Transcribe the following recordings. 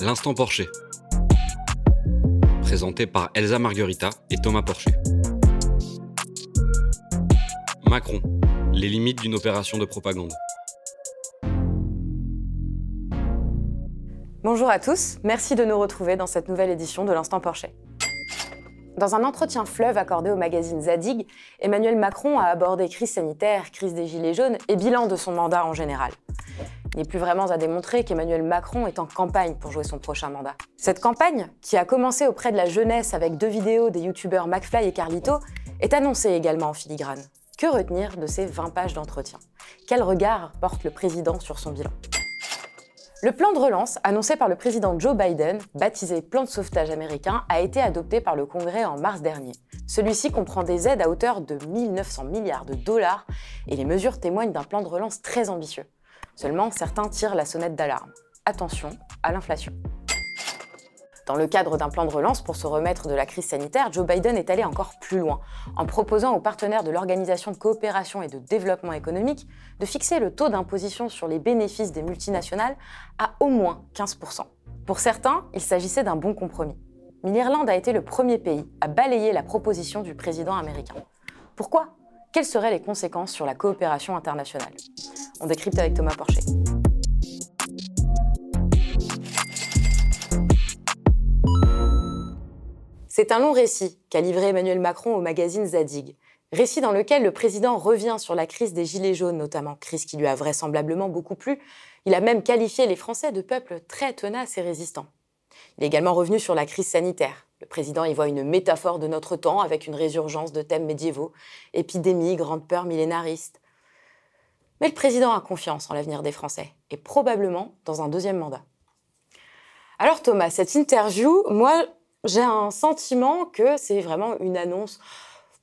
L'instant Porcher. Présenté par Elsa Marguerita et Thomas Porcher. Macron. Les limites d'une opération de propagande. Bonjour à tous, merci de nous retrouver dans cette nouvelle édition de l'Instant Porcher. Dans un entretien fleuve accordé au magazine Zadig, Emmanuel Macron a abordé crise sanitaire, crise des Gilets jaunes et bilan de son mandat en général. N'est plus vraiment à démontrer qu'Emmanuel Macron est en campagne pour jouer son prochain mandat. Cette campagne, qui a commencé auprès de la jeunesse avec deux vidéos des youtubeurs McFly et Carlito, est annoncée également en filigrane. Que retenir de ces 20 pages d'entretien? Quel regard porte le président sur son bilan? Le plan de relance, annoncé par le président Joe Biden, baptisé plan de sauvetage américain, a été adopté par le Congrès en mars dernier. Celui-ci comprend des aides à hauteur de 1900 milliards de dollars et les mesures témoignent d'un plan de relance très ambitieux. Seulement, certains tirent la sonnette d'alarme. Attention à l'inflation. Dans le cadre d'un plan de relance pour se remettre de la crise sanitaire, Joe Biden est allé encore plus loin, en proposant aux partenaires de l'Organisation de coopération et de développement économique de fixer le taux d'imposition sur les bénéfices des multinationales à au moins 15%. Pour certains, il s'agissait d'un bon compromis. Mais l'Irlande a été le premier pays à balayer la proposition du président américain. Pourquoi? Quelles seraient les conséquences sur la coopération internationale? On décrypte avec Thomas Porcher. C'est un long récit qu'a livré Emmanuel Macron au magazine Zadig. Récit dans lequel le président revient sur la crise des Gilets jaunes, notamment, crise qui lui a vraisemblablement beaucoup plu. Il a même qualifié les Français de peuple très tenace et résistant. Il est également revenu sur la crise sanitaire. Le président y voit une métaphore de notre temps avec une résurgence de thèmes médiévaux, épidémie, grande peur millénariste. Mais le président a confiance en l'avenir des Français, et probablement dans un deuxième mandat. Alors Thomas, cette interview, moi, j'ai un sentiment que c'est vraiment une annonce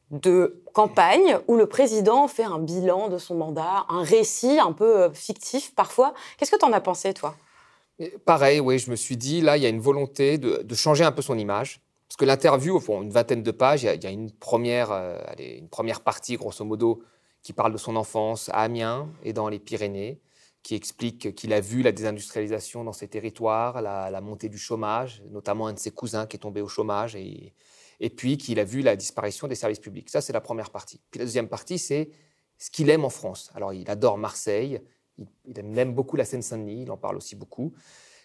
de campagne où le président fait un bilan de son mandat, un récit un peu euh, fictif parfois. Qu'est-ce que tu en as pensé, toi? Pareil, oui, je me suis dit, là, il y a une volonté de, changer un peu son image. Parce que l'interview, au fond, une vingtaine de pages, il y a, une, première, euh, une première partie, grosso modo, qui parle de son enfance à Amiens et dans les Pyrénées qui explique qu'il a vu la désindustrialisation dans ces territoires, la, montée du chômage, notamment un de ses cousins qui est tombé au chômage, et, et puis qu'il a vu la disparition des services publics. Ça, c'est la première partie. Puis la deuxième partie, c'est ce qu'il aime en France. Alors, il adore Marseille, il, aime beaucoup la Seine-Saint-Denis, il en parle aussi beaucoup.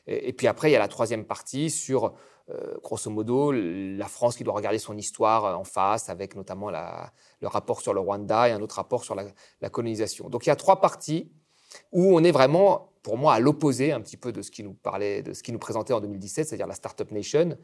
Et, puis après, il y a la troisième partie sur, euh, grosso modo, la France qui doit regarder son histoire en face, avec notamment le rapport sur le Rwanda et un autre rapport sur la, la colonisation. Donc il y a trois parties où on est vraiment, pour moi, à l'opposé un petit peu de ce qui nous parlait, de ce qui nous présentait en 2017, c'est-à-dire la Startup Nation,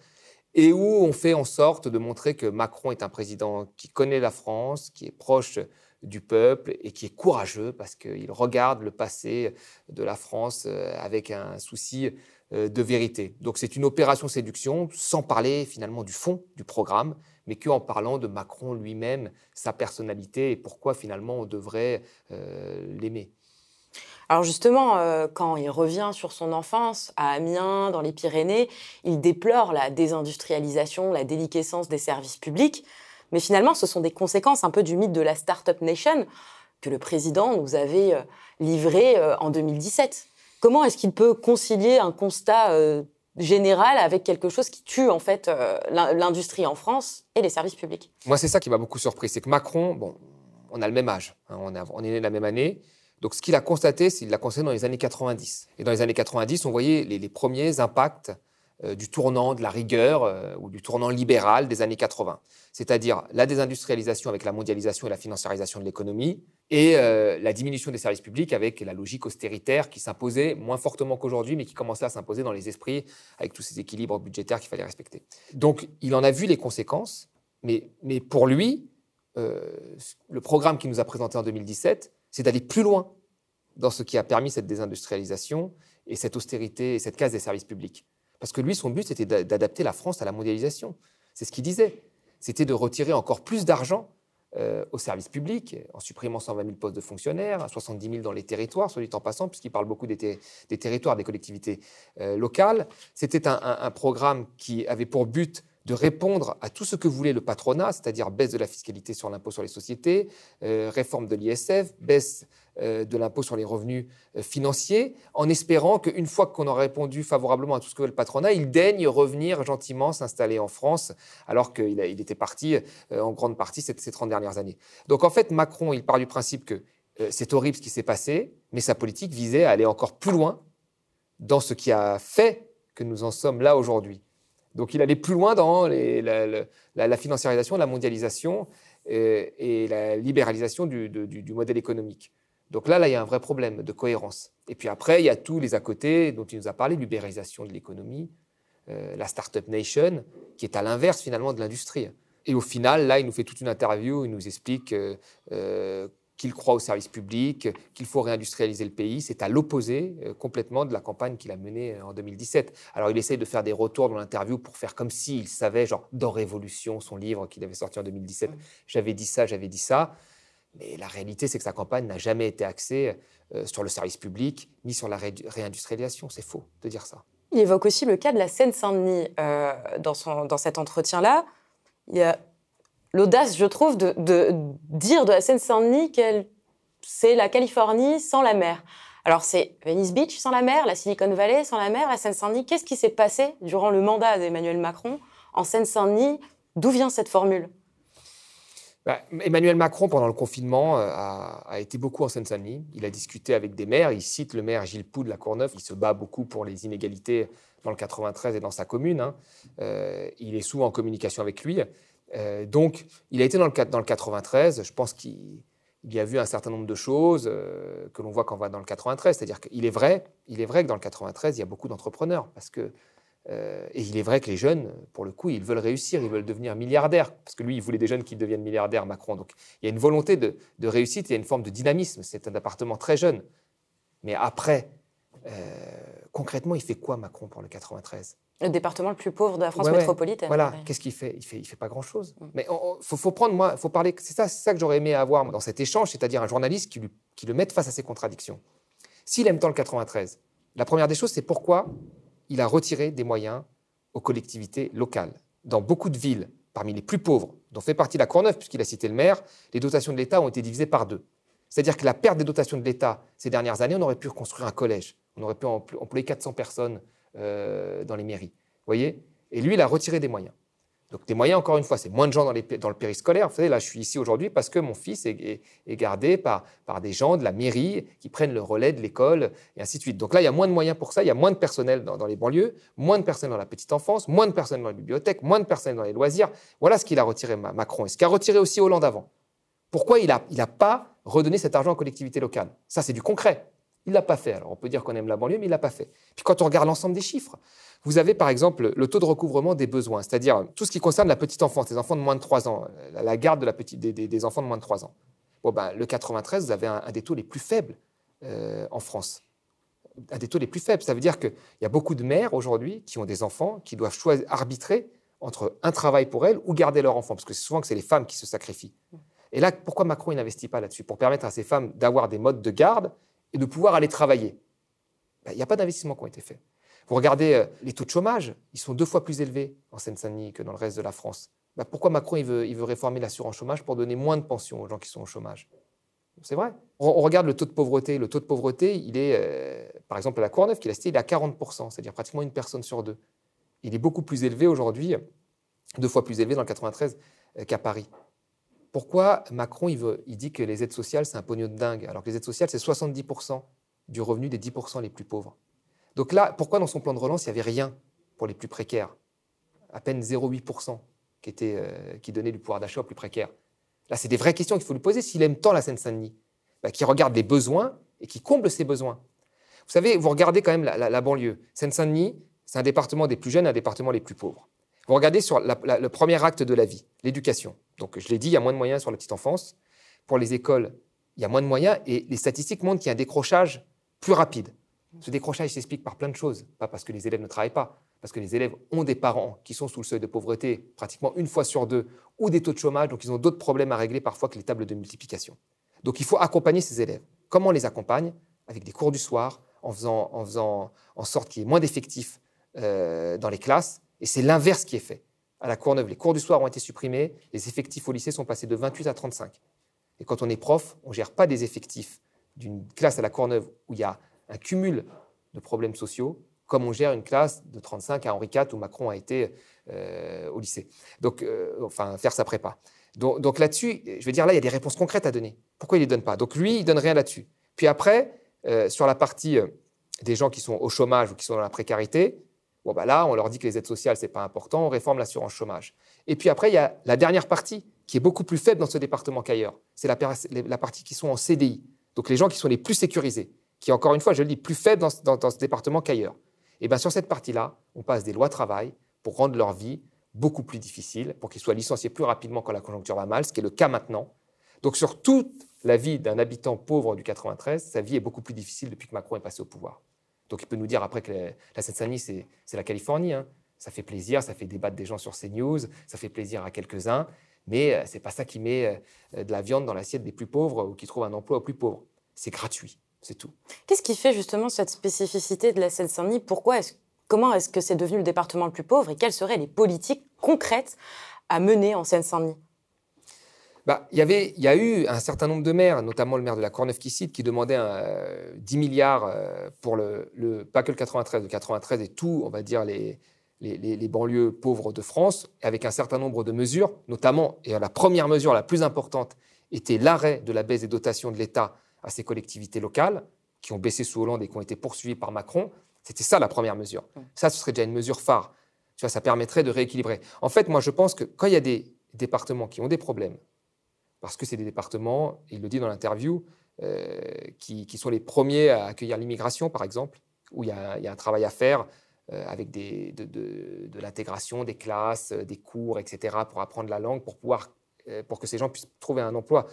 et où on fait en sorte de montrer que Macron est un président qui connaît la France, qui est proche du peuple et qui est courageux parce qu'il regarde le passé de la France euh, avec un souci euh, de vérité. Donc c'est une opération séduction sans parler finalement du fond du programme, mais qu'en parlant de Macron lui-même, sa personnalité et pourquoi finalement on devrait euh, l'aimer. Alors justement, quand il revient sur son enfance à Amiens, dans les Pyrénées, il déplore la désindustrialisation, la déliquescence des services publics. Mais finalement, ce sont des conséquences un peu du mythe de la Startup Nation que le président nous avait euh, livré euh, en 2017. Comment est-ce qu'il peut concilier un constat général avec quelque chose qui tue en fait l'industrie en France et les services publics? Moi, c'est ça qui m'a beaucoup surpris, c'est que Macron, bon, on a le même âge, hein, on, est né la même année. Donc, ce qu'il a constaté, c'est qu'il l'a constaté dans les années 90. Et dans les années 90, on voyait les, premiers impacts euh, du tournant de la rigueur euh, ou du tournant libéral des années 80. C'est-à-dire la désindustrialisation avec la mondialisation et la financiarisation de l'économie et euh, la diminution des services publics avec la logique austéritaire qui s'imposait moins fortement qu'aujourd'hui, mais qui commençait à s'imposer dans les esprits avec tous ces équilibres budgétaires qu'il fallait respecter. Donc, il en a vu les conséquences, mais pour lui, le programme qu'il nous a présenté en 2017, c'est d'aller plus loin dans ce qui a permis cette désindustrialisation et cette austérité et cette casse des services publics. Parce que lui, son but, c'était d'adapter la France à la mondialisation. C'est ce qu'il disait. C'était de retirer encore plus d'argent euh, aux services publics, en supprimant 120 000 postes de fonctionnaires, 70 000 dans les territoires, soit dit en passant, puisqu'il parle beaucoup des, territoires, des collectivités euh, locales. C'était un, programme qui avait pour but de répondre à tout ce que voulait le patronat, c'est-à-dire baisse de la fiscalité sur l'impôt sur les sociétés, euh, réforme de l'ISF, baisse de l'impôt sur les revenus euh, financiers, en espérant qu'une fois qu'on aura répondu favorablement à tout ce que veut le patronat, il daigne revenir gentiment s'installer en France, alors qu'il il était parti en grande partie ces, ces 30 dernières années. Donc en fait, Macron, il part du principe que c'est horrible ce qui s'est passé, mais sa politique visait à aller encore plus loin dans ce qui a fait que nous en sommes là aujourd'hui. Donc il allait plus loin dans la, financiarisation, la mondialisation euh, et, la libéralisation du, modèle économique. Donc là, là, il y a un vrai problème de cohérence. Et puis après, il y a tous les à côté dont il nous a parlé, libéralisation de l'économie, euh, la Startup Nation, qui est à l'inverse finalement de l'industrie. Et au final, là, il nous fait toute une interview, il nous explique euh, qu'il croit au service public, qu'il faut réindustrialiser le pays. C'est à l'opposé euh, complètement de la campagne qu'il a menée euh, en 2017. Alors il essaye de faire des retours dans l'interview pour faire comme s'il savait, genre dans Révolution, son livre qu'il avait sorti en 2017, j'avais dit ça, j'avais dit ça. Mais la réalité, c'est que sa campagne n'a jamais été axée euh, sur le service public ni sur la réindustrialisation. C'est faux de dire ça. Il évoque aussi le cas de la Seine-Saint-Denis dans, dans cet entretien-là. Il y a l'audace, je trouve, de, dire de la Seine-Saint-Denis qu'elle c'est la Californie sans la mer. Alors c'est Venice Beach sans la mer, la Silicon Valley sans la mer, la Seine-Saint-Denis. Qu'est-ce qui s'est passé durant le mandat d'Emmanuel Macron en Seine-Saint-Denis? D'où vient cette formule? Emmanuel Macron, pendant le confinement, euh, a, été beaucoup en Seine-Saint-Denis. Il a discuté avec des maires. Il cite le maire Gilles Pou de la Courneuve. Il se bat beaucoup pour les inégalités dans le 93 et dans sa commune. Hein. Euh, il est souvent en communication avec lui. Euh, donc, il a été dans le, dans le 93. Je pense qu'il y a vu un certain nombre de choses que l'on voit quand on va dans le 93. C'est-à-dire qu'il est vrai, il est vrai que dans le 93, il y a beaucoup d'entrepreneurs. Parce que, euh, et il est vrai que les jeunes, pour le coup, ils veulent réussir, ils veulent devenir milliardaires. Parce que lui, il voulait des jeunes qui deviennent milliardaires, Macron. Donc, il y a une volonté de, de réussite, il y a une forme de dynamisme. C'est un appartement très jeune. Mais après, concrètement, il fait quoi, Macron, pour le 93 le département le plus pauvre de la France métropolitaine. Voilà, qu'est-ce qu'il fait? Il fait, il fait pas grand-chose. Mm. Mais il faut, prendre, moi, faut parler. C'est ça, ça que j'aurais aimé avoir dans cet échange, c'est-à-dire un journaliste qui, lui, qui le mette face à ses contradictions. S'il aime tant le 93, la première des choses, c'est pourquoi il a retiré des moyens aux collectivités locales. Dans beaucoup de villes, parmi les plus pauvres, dont fait partie la Courneuve, puisqu'il a cité le maire, les dotations de l'État ont été divisées par deux. C'est-à-dire que la perte des dotations de l'État ces dernières années, on aurait pu reconstruire un collège, on aurait pu employer 400 personnes euh, dans les mairies. voyez? Et lui, il a retiré des moyens. Donc des moyens, encore une fois, c'est moins de gens dans, le périscolaire. Vous savez, là, je suis ici aujourd'hui parce que mon fils est, gardé par, des gens de la mairie qui prennent le relais de l'école et ainsi de suite. Donc là, il y a moins de moyens pour ça, il y a moins de personnel dans, les banlieues, moins de personnel dans la petite enfance, moins de personnel dans les bibliothèques, moins de personnel dans les loisirs. Voilà ce qu'il a retiré Macron et ce qu'a retiré aussi Hollande avant. Pourquoi il n'a pas redonné cet argent aux collectivités locales? Ça, c'est du concret. Il ne l'a pas fait. Alors on peut dire qu'on aime la banlieue, mais il ne l'a pas fait. Puis quand on regarde l'ensemble des chiffres, vous avez par exemple le taux de recouvrement des besoins, c'est-à-dire tout ce qui concerne la petite enfance, les enfants de moins de 3 ans, la garde de la petite, des, enfants de moins de 3 ans. Bon, ben, le 93, vous avez un, des taux les plus faibles euh, en France. Un des taux les plus faibles. Ça veut dire qu'il y a beaucoup de mères aujourd'hui qui ont des enfants, qui doivent choisir, arbitrer entre un travail pour elles ou garder leur enfant, parce que c'est souvent que c'est les femmes qui se sacrifient. Et là, pourquoi Macron n'investit pas là-dessus? Pour permettre à ces femmes d'avoir des modes de garde et de pouvoir aller travailler. Ben, il n'y a pas d'investissement qui ont été faits. Vous regardez euh, les taux de chômage, ils sont deux fois plus élevés en Seine-Saint-Denis que dans le reste de la France. Ben, pourquoi Macron il veut, il réformer l'assurance chômage pour donner moins de pensions aux gens qui sont au chômage? C'est vrai. On, regarde le taux de pauvreté. Le taux de pauvreté, il est, euh, par exemple, à la Courneuve, qui a cité, il est à 40%, c'est-à-dire pratiquement une personne sur deux. Il est beaucoup plus élevé aujourd'hui, deux fois plus élevé dans le 93 euh, qu'à Paris. Pourquoi Macron, il, dit que les aides sociales, c'est un pognon de dingue, alors que les aides sociales, c'est 70% du revenu des 10% les plus pauvres Donc là, pourquoi dans son plan de relance, il n'y avait rien pour les plus précaires? À peine 0,8% qui, euh, qui donnait du pouvoir d'achat aux plus précaires. Là, c'est des vraies questions qu'il faut lui poser s'il aime tant la Seine-Saint-Denis, bah, qui regarde les besoins et qui comble ses besoins. Vous savez, vous regardez quand même la, banlieue. Seine-Saint-Denis, c'est un département des plus jeunes, un département des plus pauvres. Vous regardez sur le premier acte de la vie, l'éducation. Donc, je l'ai dit, il y a moins de moyens sur la petite enfance. Pour les écoles, il y a moins de moyens et les statistiques montrent qu'il y a un décrochage plus rapide. Ce décrochage s'explique par plein de choses, pas parce que les élèves ne travaillent pas, parce que les élèves ont des parents qui sont sous le seuil de pauvreté pratiquement une fois sur deux, ou des taux de chômage, donc ils ont d'autres problèmes à régler parfois que les tables de multiplication. Donc il faut accompagner ces élèves. Comment on les accompagne? Avec des cours du soir, en faisant en, sorte qu'il y ait moins d'effectifs euh, dans les classes, et c'est l'inverse qui est fait à la Courneuve, les cours du soir ont été supprimés, les effectifs au lycée sont passés de 28 à 35. Et quand on est prof, on ne gère pas des effectifs d'une classe à la Courneuve où il y a un cumul de problèmes sociaux, comme on gère une classe de 35 à Henri IV où Macron a été euh, au lycée. Donc, euh, enfin, faire sa prépa. Donc, là-dessus, je veux dire, là, il y a des réponses concrètes à donner. Pourquoi il ne les donne pas? Donc lui, il donne rien là-dessus. Puis après, euh, sur la partie des gens qui sont au chômage ou qui sont dans la précarité, bah là, on leur dit que les aides sociales, ce n'est pas important, on réforme l'assurance chômage. Et puis après, il y a la dernière partie, qui est beaucoup plus faible dans ce département qu'ailleurs. C'est la, partie qui sont en CDI. Donc les gens qui sont les plus sécurisés, qui, encore une fois, je le dis, plus faibles dans, dans ce département qu'ailleurs. Et bien sur cette partie-là, on passe des lois travail pour rendre leur vie beaucoup plus difficile, pour qu'ils soient licenciés plus rapidement quand la conjoncture va mal, ce qui est le cas maintenant. Donc sur toute la vie d'un habitant pauvre du 93, sa vie est beaucoup plus difficile depuis que Macron est passé au pouvoir. Donc il peut nous dire après que la Seine-Saint-Denis, c'est la Californie. Hein. Ça fait plaisir, ça fait débattre des gens sur CNews, ça fait plaisir à quelques-uns, mais euh, ce n'est pas ça qui met euh, de la viande dans l'assiette des plus pauvres ou qui trouve un emploi aux plus pauvres. C'est gratuit, c'est tout. Qu'est-ce qui fait justement cette spécificité de la Seine-Saint-Denis? Pourquoi est-ce Comment est-ce que c'est devenu le département le plus pauvre et quelles seraient les politiques concrètes à mener en Seine-Saint-Denis? Bah, y avait, il y a eu un certain nombre de maires, notamment le maire de la Courneuve qui cite, qui demandait 10 euh, milliards euh, pour le, pas que le 93, le 93 et tout, on va dire, les, les, banlieues pauvres de France, avec un certain nombre de mesures, notamment, et la première mesure la plus importante était l'arrêt de la baisse des dotations de l'État à ces collectivités locales, qui ont baissé sous Hollande et qui ont été poursuivies par Macron. C'était ça la première mesure. Ça, ce serait déjà une mesure phare. Tu vois, ça permettrait de rééquilibrer. En fait, moi, je pense que quand il y a des départements qui ont des problèmes, parce que c'est des départements, il le dit dans l'interview, euh, qui, sont les premiers à accueillir l'immigration, par exemple, où il y, a, un travail à faire euh, avec de, l'intégration des classes, euh, des cours, etc., pour apprendre la langue, pour, pouvoir, pour que ces gens puissent trouver un emploi.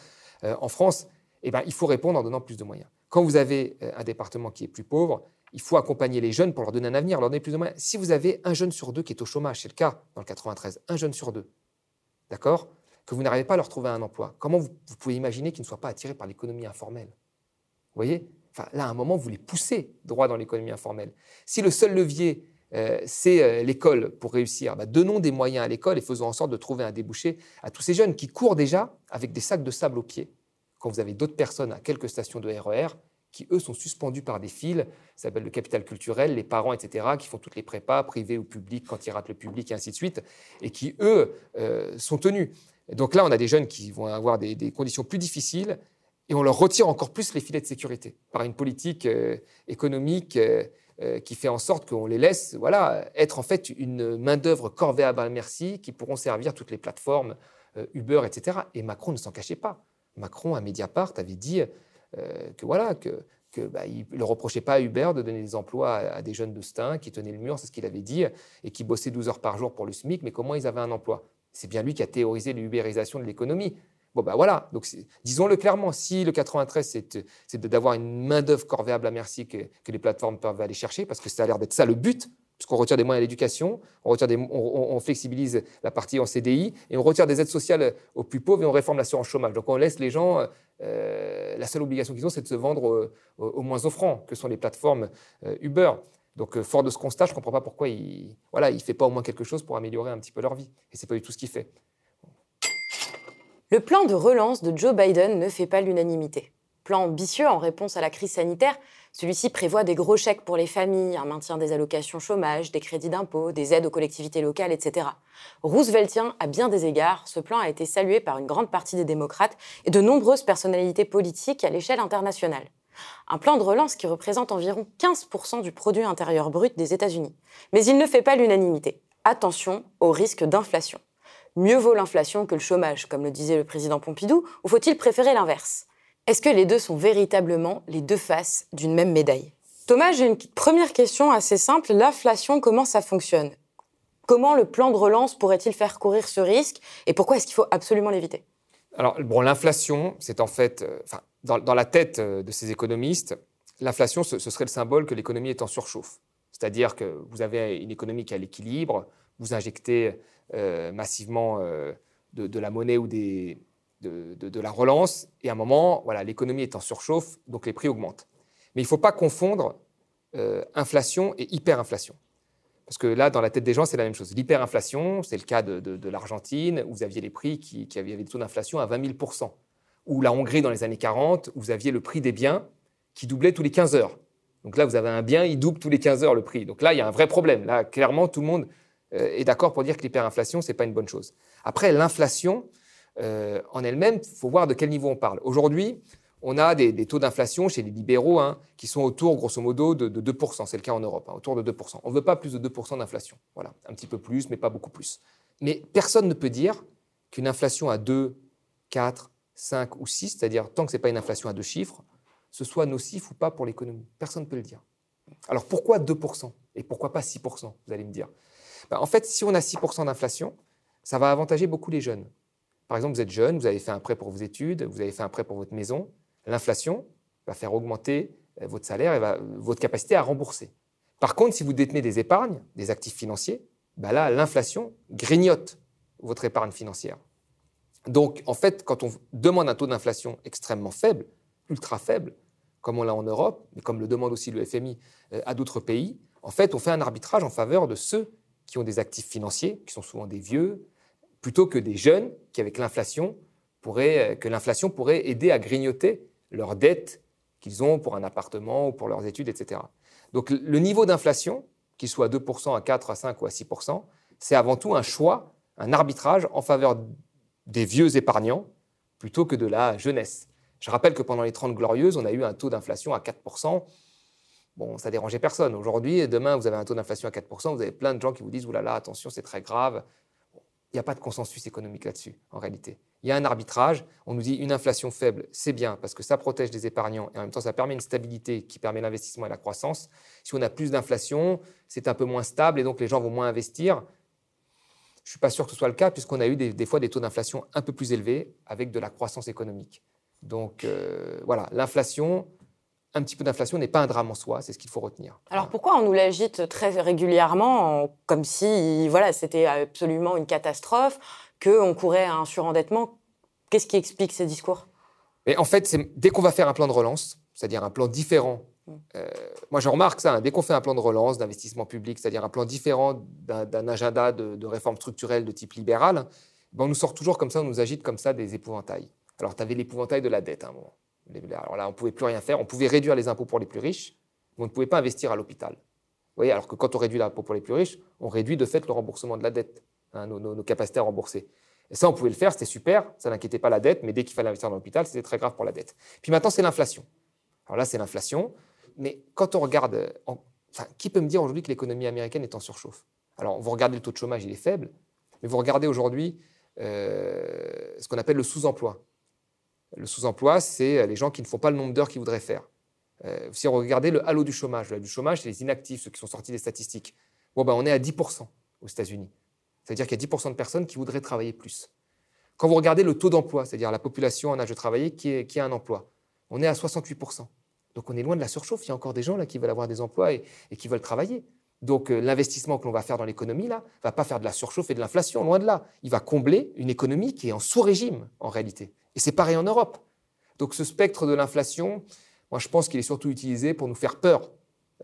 en France, eh ben, il faut répondre en donnant plus de moyens. Quand vous avez un département qui est plus pauvre, il faut accompagner les jeunes pour leur donner un avenir, leur donner plus de moyens. Si vous avez un jeune sur deux qui est au chômage, c'est le cas dans le 93, un jeune sur deux, d'accord? Que vous n'arrivez pas à leur trouver un emploi, comment vous, pouvez imaginer qu'ils ne soient pas attirés par l'économie informelle? Vous voyez? Enfin, Là, à un moment, vous les poussez droit dans l'économie informelle. Si le seul levier, euh, c'est euh, l'école pour réussir, bah, donnons des moyens à l'école et faisons en sorte de trouver un débouché à tous ces jeunes qui courent déjà avec des sacs de sable aux pieds. Quand vous avez d'autres personnes à quelques stations de RER qui, eux, sont suspendus par des fils, ça s'appelle le capital culturel, les parents, etc., qui font toutes les prépas, privées ou publiques, quand ils ratent le public, et ainsi de suite, et qui, eux, euh, sont tenus. Donc là, on a des jeunes qui vont avoir des, conditions plus difficiles, et on leur retire encore plus les filets de sécurité par une politique euh, économique euh, qui fait en sorte qu'on les laisse voilà, être en fait une main-d'œuvre corvéable à merci, qui pourront servir toutes les plateformes, Uber, etc. Et Macron ne s'en cachait pas. Macron, à Mediapart, avait dit euh, que voilà, que, bah, ne reprochait pas à Uber de donner des emplois à, des jeunes de Stein qui tenaient le mur, c'est ce qu'il avait dit, et qui bossaient 12 heures par jour pour le SMIC, mais comment ils avaient un emploi? C'est bien lui qui a théorisé l'ubérisation de l'économie. Bon, ben voilà, donc disons-le clairement, si le 93, c'est d'avoir une main-d'œuvre corvéable à merci que, les plateformes peuvent aller chercher, parce que ça a l'air d'être ça le but, puisqu'on retire des moyens à l'éducation, on, on, flexibilise la partie en CDI, et on retire des aides sociales aux plus pauvres et on réforme l'assurance chômage. Donc on laisse les gens, euh, la seule obligation qu'ils ont, c'est de se vendre aux, moins offrants, que sont les plateformes euh, Uber. Donc euh, fort de ce constat, je ne comprends pas pourquoi il ne voilà, il fait pas au moins quelque chose pour améliorer un petit peu leur vie. Et ce n'est pas du tout ce qu'il fait. Le plan de relance de Joe Biden ne fait pas l'unanimité. Plan ambitieux en réponse à la crise sanitaire, celui-ci prévoit des gros chèques pour les familles, un maintien des allocations chômage, des crédits d'impôt, des aides aux collectivités locales, etc. Rooseveltien, à bien des égards, ce plan a été salué par une grande partie des démocrates et de nombreuses personnalités politiques à l'échelle internationale. Un plan de relance qui représente environ 15% du produit intérieur brut des États-Unis. Mais il ne fait pas l'unanimité. Attention au risque d'inflation. Mieux vaut l'inflation que le chômage, comme le disait le président Pompidou, ou faut-il préférer l'inverse? Est-ce que les deux sont véritablement les deux faces d'une même médaille? Thomas, j'ai une première question assez simple. L'inflation, comment ça fonctionne? Comment le plan de relance pourrait-il faire courir ce risque? Et pourquoi est-ce qu'il faut absolument l'éviter? Alors, bon, l'inflation, c'est en fait, euh, dans, la tête euh, de ces économistes, l'inflation, ce, serait le symbole que l'économie est en surchauffe. C'est-à-dire que vous avez une économie qui est à l'équilibre, vous injectez euh, massivement de, la monnaie ou de, la relance, et à un moment, voilà, l'économie est en surchauffe, donc les prix augmentent. Mais il ne faut pas confondre euh, inflation et hyperinflation. Parce que là, dans la tête des gens, c'est la même chose. L'hyperinflation, c'est le cas de, l'Argentine, où vous aviez les prix qui, avaient des taux d'inflation à 20 000 Ou la Hongrie, dans les années 40, où vous aviez le prix des biens qui doublait tous les 15 heures. Donc là, vous avez un bien, il double tous les 15 heures le prix. Donc là, il y a un vrai problème. Là, clairement, tout le monde euh, est d'accord pour dire que l'hyperinflation, ce n'est pas une bonne chose. Après, l'inflation euh, en elle-même, il faut voir de quel niveau on parle. Aujourd'hui, on a des, taux d'inflation chez les libéraux hein, qui sont autour, grosso modo, de, 2%. C'est le cas en Europe, hein, autour de 2%. On ne veut pas plus de 2% d'inflation. Voilà, un petit peu plus, mais pas beaucoup plus. Mais personne ne peut dire qu'une inflation à 2, 4, 5 ou 6, c'est-à-dire tant que ce n'est pas une inflation à deux chiffres, ce soit nocif ou pas pour l'économie. Personne ne peut le dire. Alors pourquoi 2% Et pourquoi pas 6% Vous allez me dire? Ben, en fait, si on a 6% d'inflation, ça va avantager beaucoup les jeunes. Par exemple, vous êtes jeune, vous avez fait un prêt pour vos études, vous avez fait un prêt pour votre maison l'inflation va faire augmenter euh, votre salaire et votre capacité à rembourser. Par contre, si vous détenez des épargnes, des actifs financiers, bah là, l'inflation grignote votre épargne financière. Donc, en fait, quand on demande un taux d'inflation extrêmement faible, ultra faible, comme on l'a en Europe, mais comme le demande aussi le FMI euh, à d'autres pays, en fait, on fait un arbitrage en faveur de ceux qui ont des actifs financiers, qui sont souvent des vieux, plutôt que des jeunes qui, avec l'inflation, pourraient, euh, que l'inflation pourrait aider à grignoter leurs dettes qu'ils ont pour un appartement ou pour leurs études, etc. Donc le niveau d'inflation, qu'il soit à 2%, à 4, à 5 ou à 6%, c'est avant tout un choix, un arbitrage en faveur des vieux épargnants plutôt que de la jeunesse. Je rappelle que pendant les 30 glorieuses, on a eu un taux d'inflation à 4%. Bon, ça dérangeait personne. Aujourd'hui, demain, vous avez un taux d'inflation à 4%, vous avez plein de gens qui vous disent, oulala, attention, c'est très grave. Il n'y a pas de consensus économique là-dessus, en réalité il y a un arbitrage. On nous dit une inflation faible, c'est bien parce que ça protège les épargnants et en même temps ça permet une stabilité qui permet l'investissement et la croissance. Si on a plus d'inflation, c'est un peu moins stable et donc les gens vont moins investir. Je ne suis pas sûr que ce soit le cas puisqu'on a eu des, fois des taux d'inflation un peu plus élevés avec de la croissance économique. Donc euh, voilà, l'inflation, un petit peu d'inflation n'est pas un drame en soi, c'est ce qu'il faut retenir. Alors pourquoi on nous l'agite très régulièrement comme si voilà, c'était absolument une catastrophe qu'on courait à un surendettement? Qu'est-ce qui explique ces discours? Mais En fait, dès qu'on va faire un plan de relance, c'est-à-dire un plan différent. Euh, moi je remarque ça, hein, dès qu'on fait un plan de relance, d'investissement public, c'est-à-dire un plan différent d'un agenda de, réforme structurelle de type libéral, ben, on nous sort toujours comme ça, on nous agite comme ça des épouvantails. Alors tu avais l'épouvantail de la dette à un moment. Alors là, on ne pouvait plus rien faire, on pouvait réduire les impôts pour les plus riches, mais on ne pouvait pas investir à l'hôpital. Voyez, alors que quand on réduit l'impôt pour les plus riches, on réduit de fait le remboursement de la dette. Hein, nos, capacités à rembourser. Et ça, on pouvait le faire, c'était super, ça n'inquiétait pas la dette, mais dès qu'il fallait investir dans l'hôpital, c'était très grave pour la dette. Puis maintenant, c'est l'inflation. Alors là, c'est l'inflation, mais quand on regarde, enfin, qui peut me dire aujourd'hui que l'économie américaine est en surchauffe? Alors, vous regardez le taux de chômage, il est faible, mais vous regardez aujourd'hui euh, ce qu'on appelle le sous-emploi. Le sous-emploi, c'est les gens qui ne font pas le nombre d'heures qu'ils voudraient faire. Euh, si on regardait le halo du chômage, le halo du chômage, c'est les inactifs, ceux qui sont sortis des statistiques. Bon, ben, on est à 10% aux États-Unis. C'est-à-dire qu'il y a 10% de personnes qui voudraient travailler plus. Quand vous regardez le taux d'emploi, c'est-à-dire la population en âge de travailler qui, a un emploi, on est à 68%. Donc on est loin de la surchauffe. Il y a encore des gens là qui veulent avoir des emplois et, qui veulent travailler. Donc euh, l'investissement que l'on va faire dans l'économie là va pas faire de la surchauffe et de l'inflation, loin de là. Il va combler une économie qui est en sous-régime en réalité. Et c'est pareil en Europe. Donc ce spectre de l'inflation, moi je pense qu'il est surtout utilisé pour nous faire peur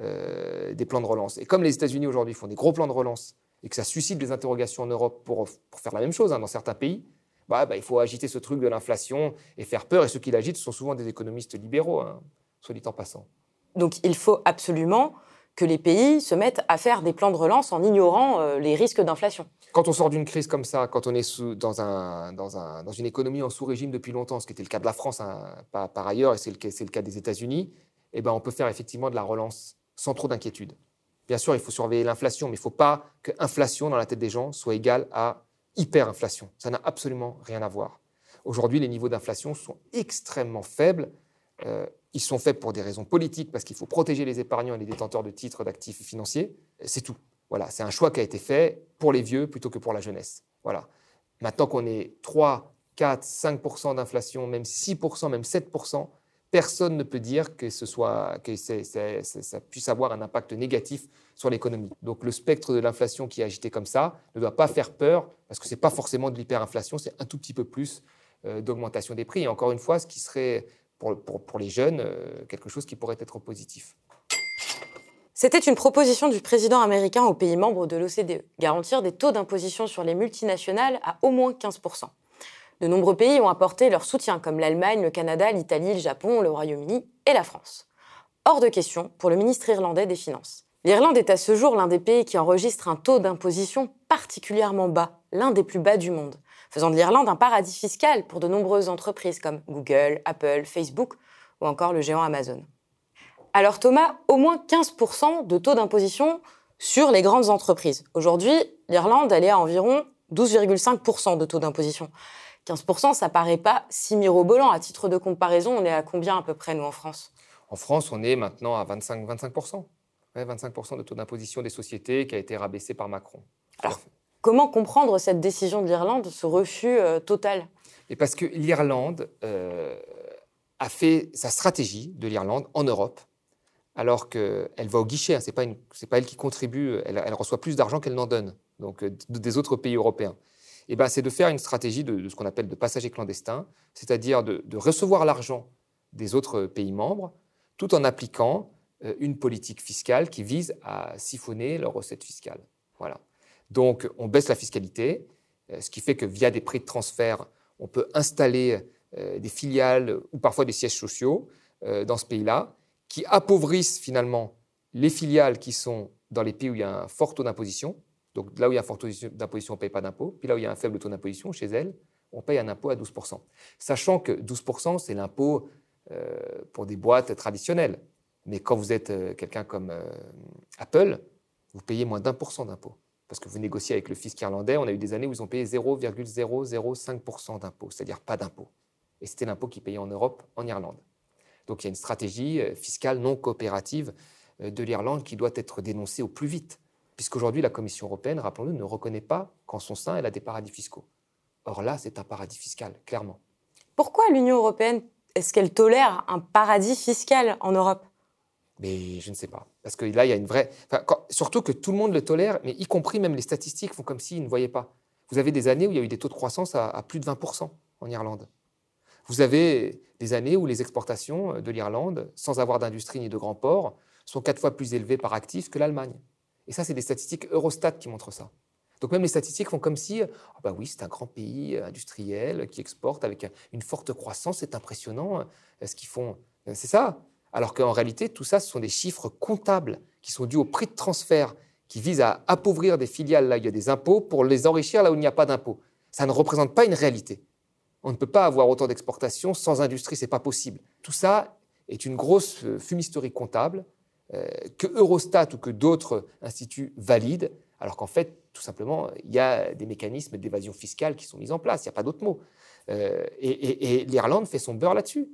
euh, des plans de relance. Et comme les États-Unis aujourd'hui font des gros plans de relance et que ça suscite des interrogations en Europe pour, faire la même chose hein, dans certains pays, bah, bah, il faut agiter ce truc de l'inflation et faire peur. Et ceux qui l'agitent sont souvent des économistes libéraux, hein, soit dit en passant. Donc il faut absolument que les pays se mettent à faire des plans de relance en ignorant euh, les risques d'inflation. Quand on sort d'une crise comme ça, quand on est sous, dans, un, dans, un, dans, une économie en sous-régime depuis longtemps, ce qui était le cas de la France hein, par, par, ailleurs, et c'est le, le, cas des États-Unis, eh ben, on peut faire effectivement de la relance sans trop d'inquiétude. Bien sûr, il faut surveiller l'inflation, mais il ne faut pas que inflation dans la tête des gens soit égale à hyperinflation. Ça n'a absolument rien à voir. Aujourd'hui, les niveaux d'inflation sont extrêmement faibles. Euh, ils sont faibles pour des raisons politiques, parce qu'il faut protéger les épargnants et les détenteurs de titres d'actifs financiers. C'est tout. Voilà, c'est un choix qui a été fait pour les vieux plutôt que pour la jeunesse. Voilà. Maintenant qu'on est 3, 4, 5 d'inflation, même 6 même 7 personne ne peut dire que, ce soit, que ça puisse avoir un impact négatif sur l'économie. Donc le spectre de l'inflation qui est agité comme ça ne doit pas faire peur, parce que ce n'est pas forcément de l'hyperinflation, c'est un tout petit peu plus euh, d'augmentation des prix. Et encore une fois, ce qui serait pour, les jeunes euh, quelque chose qui pourrait être positif. C'était une proposition du président américain aux pays membres de l'OCDE, garantir des taux d'imposition sur les multinationales à au moins 15%. De nombreux pays ont apporté leur soutien, comme l'Allemagne, le Canada, l'Italie, le Japon, le Royaume-Uni et la France. Hors de question pour le ministre irlandais des Finances. L'Irlande est à ce jour l'un des pays qui enregistre un taux d'imposition particulièrement bas, l'un des plus bas du monde, faisant de l'Irlande un paradis fiscal pour de nombreuses entreprises comme Google, Apple, Facebook ou encore le géant Amazon. Alors Thomas, au moins 15% de taux d'imposition sur les grandes entreprises. Aujourd'hui, l'Irlande, elle est à environ 12,5% de taux d'imposition. 15%, ça paraît pas si mirobolant. À titre de comparaison, on est à combien à peu près, nous, en France? En France, on est maintenant à 25, 25%. 25% de taux d'imposition des sociétés qui a été rabaissé par Macron. Alors, comment comprendre cette décision de l'Irlande, ce refus euh, total? Et Parce que l'Irlande euh, a fait sa stratégie de l'Irlande en Europe alors qu'elle va au guichet. Hein. Ce n'est pas, elle qui contribue, elle, reçoit plus d'argent qu'elle n'en donne, donc euh, des autres pays européens. Et ben, c'est de faire une stratégie de, ce qu'on appelle de passagers clandestins, c'est-à-dire de, recevoir l'argent des autres pays membres, tout en appliquant une politique fiscale qui vise à siphonner leurs recettes fiscales. Voilà. Donc, on baisse la fiscalité, euh, ce qui fait que via des prix de transfert, on peut installer des filiales ou parfois des sièges sociaux dans ce pays-là qui appauvrissent finalement les filiales qui sont dans les pays où il y a un fort taux d'imposition. Donc là où il y a un fort taux d'imposition, on ne paye pas d'impôt. Puis là où il y a un faible taux d'imposition, chez elles, on paye un impôt à 12%. Sachant que 12%, c'est l'impôt euh, pour des boîtes traditionnelles. Mais quand vous êtes euh, quelqu'un comme euh, Apple, vous payez moins d'un pour cent d'impôt. Parce que vous négociez avec le fisc irlandais, on a eu des années où ils ont payé 0,005% d'impôt, c'est-à-dire pas d'impôt. Et c'était l'impôt qu'ils payaient en Europe, en Irlande. Donc il y a une stratégie euh, fiscale non coopérative euh, de l'Irlande qui doit être dénoncée au plus vite, puisqu'aujourd'hui la Commission européenne, rappelons-le, ne reconnaît pas qu'en son sein elle a des paradis fiscaux. Or là, c'est un paradis fiscal, clairement. Pourquoi l'Union européenne, est-ce qu'elle tolère un paradis fiscal en Europe? Mais je ne sais pas. Parce que là, il y a une vraie. surtout que tout le monde le tolère, mais y compris même les statistiques font comme s'ils ne voyaient pas. Vous avez des années où il y a eu des taux de croissance à, plus de 20% en Irlande. Vous avez des années où les exportations euh, de l'Irlande, sans avoir d'industrie ni de grands ports, sont quatre fois plus élevées par actif que l'Allemagne. Et ça, c'est des statistiques Eurostat qui montrent ça. Donc même les statistiques font comme si, oh bah oui, c'est un grand pays euh, industriel qui exporte avec une forte croissance, c'est impressionnant euh, ce qu'ils font. C'est ça. Alors qu'en réalité, tout ça, ce sont des chiffres comptables qui sont dus au prix de transfert, qui visent à appauvrir des filiales là où il y a des impôts pour les enrichir là où il n'y a pas d'impôts. Ça ne représente pas une réalité. On ne peut pas avoir autant d'exportations sans industrie, c'est pas possible. Tout ça est une grosse euh, fumisterie comptable euh, que Eurostat ou que d'autres instituts valident, alors qu'en fait, tout simplement, il y a des mécanismes d'évasion fiscale qui sont mis en place, il n'y a pas d'autre mot. Euh, et, l'Irlande fait son beurre là-dessus.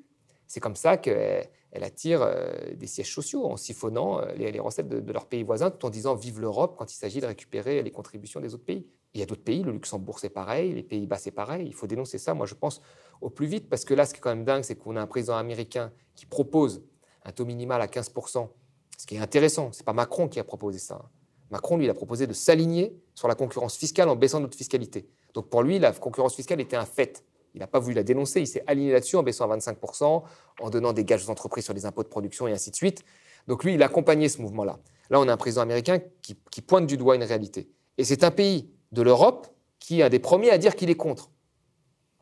C'est comme ça qu'elle attire des sièges sociaux en siphonnant les, recettes de, leurs pays voisins tout en disant vive l'Europe quand il s'agit de récupérer les contributions des autres pays. Il y a d'autres pays, le Luxembourg c'est pareil, les Pays-Bas c'est pareil. Il faut dénoncer ça, moi je pense, au plus vite, parce que là, ce qui est quand même dingue, c'est qu'on a un président américain qui propose un taux minimal à 15%, ce qui est intéressant. Ce n'est pas Macron qui a proposé ça. Macron, lui, il a proposé de s'aligner sur la concurrence fiscale en baissant notre fiscalité. Donc pour lui, la concurrence fiscale était un fait. Il n'a pas voulu la dénoncer, il s'est aligné là-dessus en baissant à 25%, en donnant des gages aux entreprises sur les impôts de production et ainsi de suite. Donc lui, il a accompagné ce mouvement-là. Là, on a un président américain qui, qui pointe du doigt une réalité. Et c'est un pays de l'Europe qui est un des premiers à dire qu'il est contre.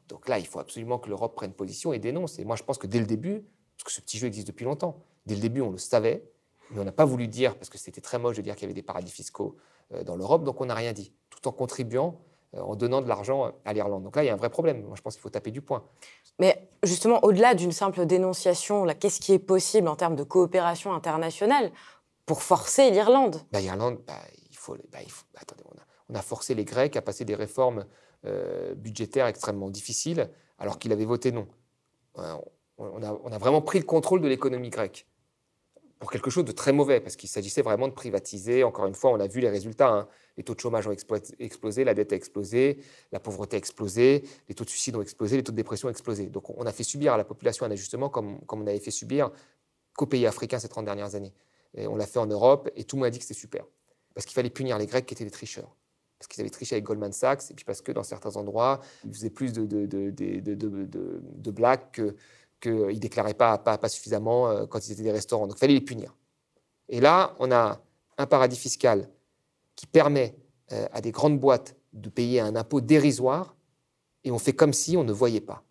Donc là, il faut absolument que l'Europe prenne position et dénonce. Et moi, je pense que dès le début, parce que ce petit jeu existe depuis longtemps, dès le début, on le savait, mais on n'a pas voulu dire, parce que c'était très moche de dire qu'il y avait des paradis fiscaux euh, dans l'Europe, donc on n'a rien dit, tout en contribuant, en donnant de l'argent à l'Irlande. Donc là, il y a un vrai problème. Moi, je pense qu'il faut taper du poing. Mais justement, au-delà d'une simple dénonciation, qu'est-ce qui est possible en termes de coopération internationale pour forcer l'Irlande? Bah, L'Irlande, bah, il faut... Bah, il faut attendez, on a on a forcé les Grecs à passer des réformes euh, budgétaires extrêmement difficiles, alors qu'ils avaient voté non. Euh, on a, vraiment pris le contrôle de l'économie grecque pour quelque chose de très mauvais, parce qu'il s'agissait vraiment de privatiser. Encore une fois, on a vu les résultats. Hein. Les taux de chômage ont explosé, la dette a explosé, la pauvreté a explosé, les taux de suicide ont explosé, les taux de dépression ont explosé. Donc on a fait subir à la population un ajustement comme, comme on avait fait subir qu'aux pays africains ces 30 dernières années. On l'a fait en Europe, et tout le monde a dit que c'était super. Parce qu'il fallait punir les Grecs qui étaient des tricheurs parce qu'ils avaient triché avec Goldman Sachs, et puis parce que dans certains endroits, ils faisaient plus de, de, de, blagues qu'ils ne déclaraient pas, pas, pas, suffisamment euh, quand ils étaient des restaurants. Donc il fallait les punir. Et là, on a un paradis fiscal qui permet euh, à des grandes boîtes de payer un impôt dérisoire et on fait comme si on ne voyait pas.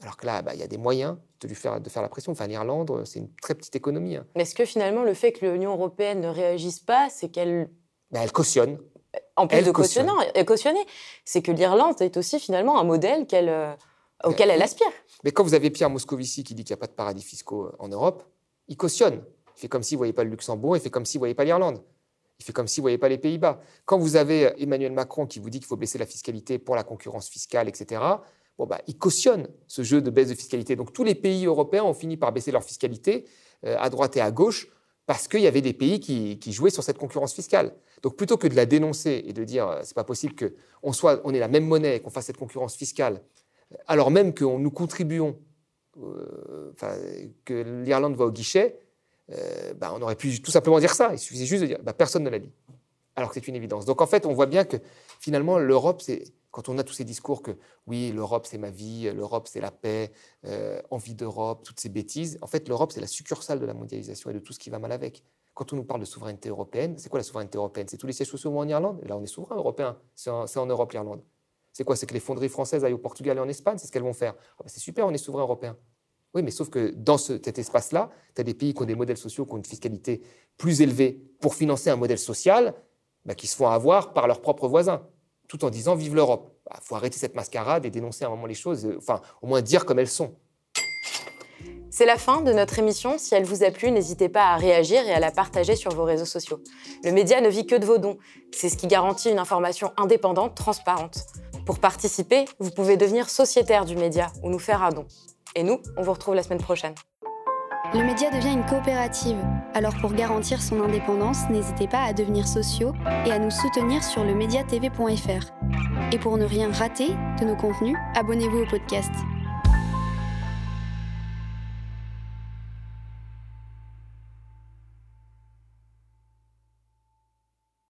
Alors que là, bah, il y a des moyens de lui faire, de faire la pression. Enfin, l'Irlande, c'est une très petite économie. Hein. Mais est-ce que finalement, le fait que l'Union européenne ne réagisse pas, c'est qu'elle. Bah, elle cautionne. En plus de cautionner, c'est que l'Irlande est aussi finalement un modèle qu'elle, euh, auquel elle aspire. Mais quand vous avez Pierre Moscovici qui dit qu'il n'y a pas de paradis fiscaux euh, en Europe, il cautionne. Il fait comme s'il ne voyait pas le Luxembourg, il fait comme s'il ne voyait pas l'Irlande. Il fait comme s'il ne voyait pas les Pays-Bas. Quand vous avez euh, Emmanuel Macron qui vous dit qu'il faut baisser la fiscalité pour la concurrence fiscale, etc., bon, bah, il cautionne ce jeu de baisse de fiscalité. Donc tous les pays européens ont fini par baisser leur fiscalité euh, à droite et à gauche parce qu'il y avait des pays qui, jouaient sur cette concurrence fiscale. Donc plutôt que de la dénoncer et de dire euh, c'est pas possible qu'on on ait la même monnaie et qu'on fasse cette concurrence fiscale, alors même que nous contribuons, que l'Irlande va au guichet, euh, bah, on aurait pu tout simplement dire ça. Il suffisait juste de dire bah, personne ne l'a dit. Alors que c'est une évidence. Donc en fait, on voit bien que finalement, l'Europe, c'est. Quand on a tous ces discours que oui, l'Europe c'est ma vie, l'Europe c'est la paix, euh, envie d'Europe, toutes ces bêtises, en fait l'Europe c'est la succursale de la mondialisation et de tout ce qui va mal avec. Quand on nous parle de souveraineté européenne, c'est quoi la souveraineté européenne? C'est tous les sièges sociaux en Irlande? Là on est souverain européen, c'est en, Europe l'Irlande. C'est quoi C'est que les fonderies françaises aillent au Portugal et en Espagne, c'est ce qu'elles vont faire. Ah bah, c'est super, on est souverain européen. Oui, mais sauf que dans cet espace-là, tu as des pays qui ont des modèles sociaux, qui ont une fiscalité plus élevée pour financer un modèle social, bah, qui se font avoir par leurs propres voisins, tout en disant vive l'Europe. Il bah, faut arrêter cette mascarade et dénoncer à un moment les choses, euh, enfin, au moins dire comme elles sont. C'est la fin de notre émission. Si elle vous a plu, n'hésitez pas à réagir et à la partager sur vos réseaux sociaux. Le média ne vit que de vos dons. C'est ce qui garantit une information indépendante, transparente. Pour participer, vous pouvez devenir sociétaire du média ou nous faire un don. Et nous, on vous retrouve la semaine prochaine. Le média devient une coopérative. Alors pour garantir son indépendance, n'hésitez pas à devenir sociaux et à nous soutenir sur le mediatv.fr. Et pour ne rien rater de nos contenus, abonnez-vous au podcast.